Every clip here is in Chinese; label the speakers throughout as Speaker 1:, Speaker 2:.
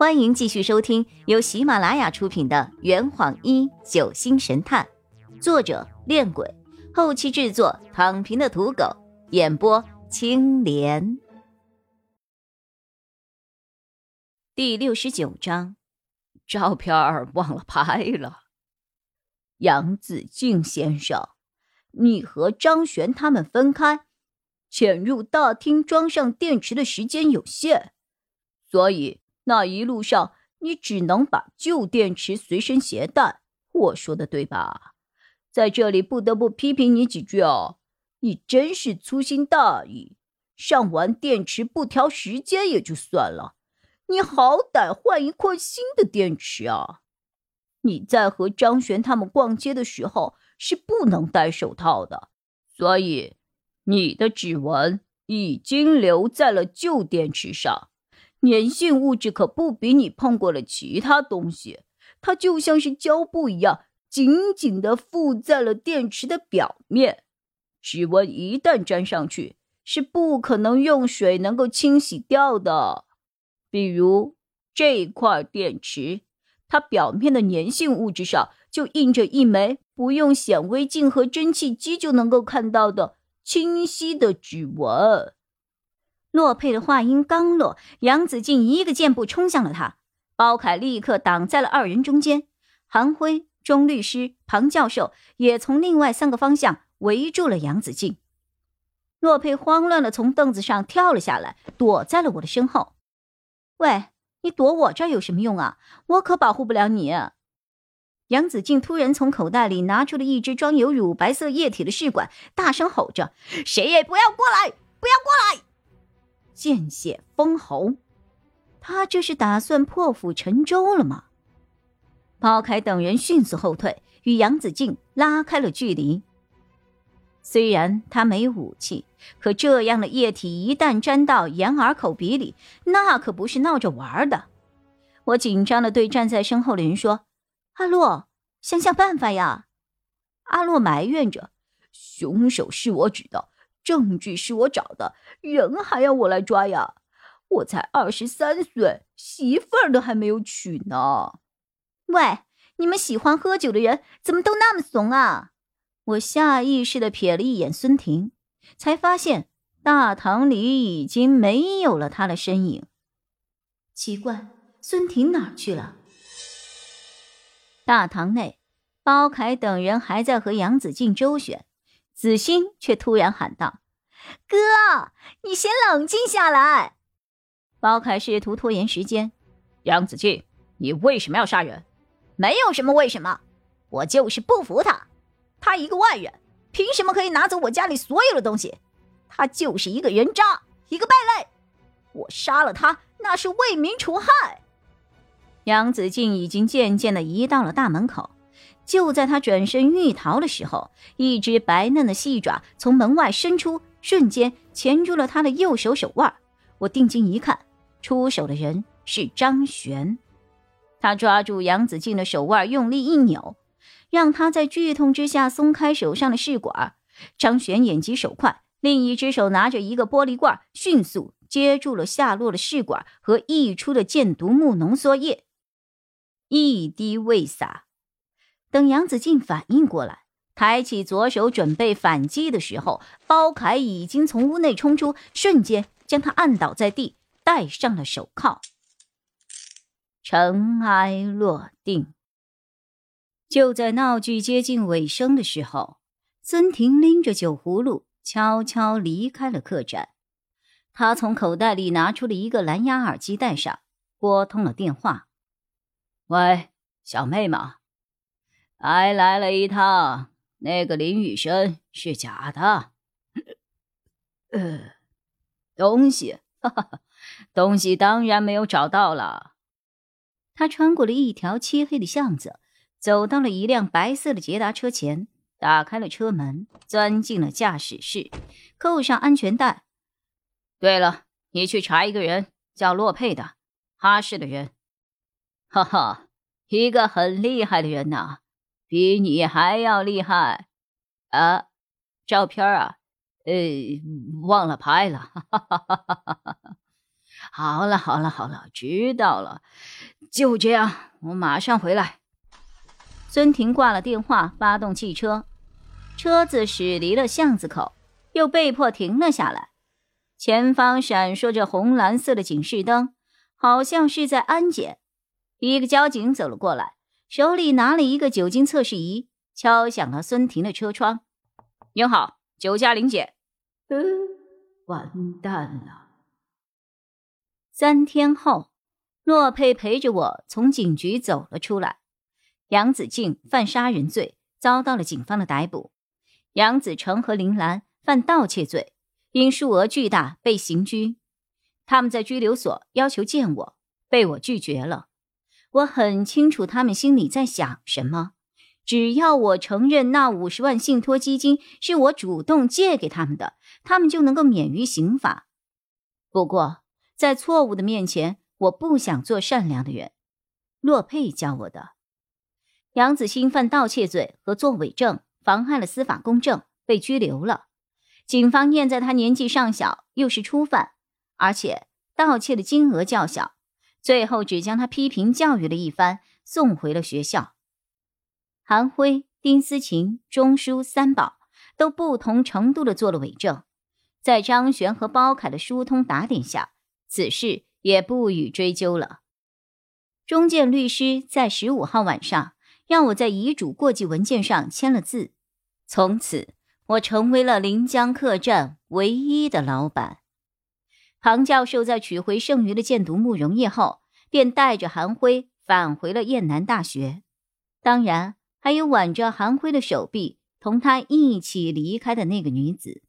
Speaker 1: 欢迎继续收听由喜马拉雅出品的《圆谎一九星神探》，作者：恋鬼，后期制作：躺平的土狗，演播：青莲。第六十九章，照片忘了拍了。杨子敬先生，你和张璇他们分开，潜入大厅装上电池的时间有限，所以。那一路上，你只能把旧电池随身携带。我说的对吧？在这里不得不批评你几句哦，你真是粗心大意。上完电池不调时间也就算了，你好歹换一块新的电池啊！你在和张璇他们逛街的时候是不能戴手套的，所以你的指纹已经留在了旧电池上。粘性物质可不比你碰过了其他东西，它就像是胶布一样，紧紧的附在了电池的表面。指纹一旦粘上去，是不可能用水能够清洗掉的。比如这块电池，它表面的粘性物质上就印着一枚不用显微镜和蒸汽机就能够看到的清晰的指纹。洛佩的话音刚落，杨子敬一个箭步冲向了他，包凯立刻挡在了二人中间。韩辉、钟律师、庞教授也从另外三个方向围住了杨子敬。洛佩慌乱的从凳子上跳了下来，躲在了我的身后。喂，你躲我这儿有什么用啊？我可保护不了你。杨子敬突然从口袋里拿出了一只装有乳白色液体的试管，大声吼着：“谁也不要过来！不要过来！”见血封喉，他这是打算破釜沉舟了吗？包凯等人迅速后退，与杨子敬拉开了距离。虽然他没武器，可这样的液体一旦沾到眼耳口鼻里，那可不是闹着玩的。我紧张的对站在身后的人说：“阿洛，想想办法呀！”阿洛埋怨着：“凶手是我指的。”证据是我找的，人还要我来抓呀！我才二十三岁，媳妇儿都还没有娶呢。喂，你们喜欢喝酒的人怎么都那么怂啊？我下意识的瞥了一眼孙婷，才发现大堂里已经没有了他的身影。奇怪，孙婷哪儿去了？大堂内，包凯等人还在和杨子敬周旋。子欣却突然喊道：“哥，你先冷静下来。”包凯试图拖延时间。
Speaker 2: 杨子敬，你为什么要杀人？
Speaker 3: 没有什么为什么，我就是不服他。他一个外人，凭什么可以拿走我家里所有的东西？他就是一个人渣，一个败类。我杀了他，那是为民除害。
Speaker 1: 杨子敬已经渐渐的移到了大门口。就在他转身欲逃的时候，一只白嫩的细爪从门外伸出，瞬间钳住了他的右手手腕。我定睛一看，出手的人是张璇。他抓住杨子静的手腕，用力一扭，让他在剧痛之下松开手上的试管。张璇眼疾手快，另一只手拿着一个玻璃罐，迅速接住了下落的试管和溢出的箭毒木浓缩液，一滴未洒。等杨子敬反应过来，抬起左手准备反击的时候，包凯已经从屋内冲出，瞬间将他按倒在地，戴上了手铐。尘埃落定。就在闹剧接近尾声的时候，孙婷拎着酒葫芦悄悄离开了客栈。他从口袋里拿出了一个蓝牙耳机，戴上，拨通了电话：“
Speaker 2: 喂，小妹吗？”还来了一趟，那个林雨生是假的。呃，东西，哈哈，东西当然没有找到了。
Speaker 1: 他穿过了一条漆黑的巷子，走到了一辆白色的捷达车前，打开了车门，钻进了驾驶室，扣上安全带。
Speaker 2: 对了，你去查一个人，叫洛佩的，哈市的人。哈哈，一个很厉害的人呐。比你还要厉害，啊！照片啊，呃，忘了拍了。好了，好了，好了，知道了。就这样，我马上回来。
Speaker 1: 孙婷挂了电话，发动汽车，车子驶离了巷子口，又被迫停了下来。前方闪烁着红蓝色的警示灯，好像是在安检。一个交警走了过来，手里拿了一个酒精测试仪，敲响了孙婷的车窗：“
Speaker 2: 您好，酒驾林姐。”
Speaker 1: 呃，完蛋了。三天后，洛佩陪着我从警局走了出来。杨子静犯杀人罪，遭到了警方的逮捕；杨子成和林兰犯盗窃罪。因数额巨大被刑拘，他们在拘留所要求见我，被我拒绝了。我很清楚他们心里在想什么，只要我承认那五十万信托基金是我主动借给他们的，他们就能够免于刑罚。不过，在错误的面前，我不想做善良的人。洛佩教我的。杨子欣犯盗窃罪和作伪证，妨害了司法公正，被拘留了。警方念在他年纪尚小，又是初犯，而且盗窃的金额较小，最后只将他批评教育了一番，送回了学校。韩辉、丁思琴、钟书、三宝都不同程度的做了伪证，在张璇和包凯的疏通打点下，此事也不予追究了。中建律师在十五号晚上让我在遗嘱过继文件上签了字，从此。我成为了临江客栈唯一的老板。庞教授在取回剩余的箭毒慕容液后，便带着韩辉返回了燕南大学，当然还有挽着韩辉的手臂同他一起离开的那个女子。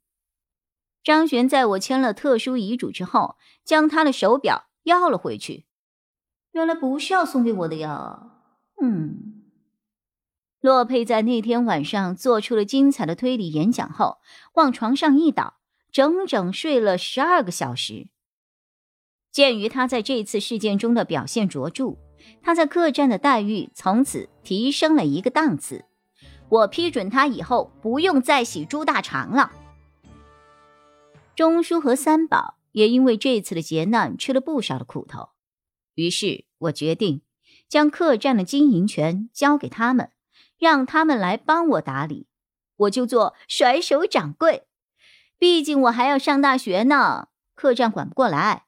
Speaker 1: 张璇在我签了特殊遗嘱之后，将他的手表要了回去。原来不是要送给我的呀，嗯。洛佩在那天晚上做出了精彩的推理演讲后，往床上一倒，整整睡了十二个小时。鉴于他在这次事件中的表现卓著，他在客栈的待遇从此提升了一个档次。我批准他以后不用再洗猪大肠了。钟叔和三宝也因为这次的劫难吃了不少的苦头，于是我决定将客栈的经营权交给他们。让他们来帮我打理，我就做甩手掌柜。毕竟我还要上大学呢，客栈管不过来。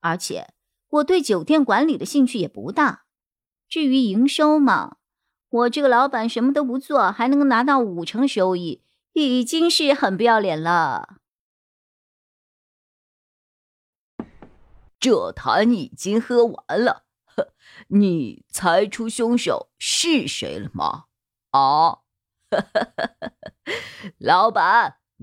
Speaker 1: 而且我对酒店管理的兴趣也不大。至于营收嘛，我这个老板什么都不做，还能拿到五成收益，已经是很不要脸了。
Speaker 4: 这坛已经喝完了，呵，你猜出凶手是谁了吗？啊，老板，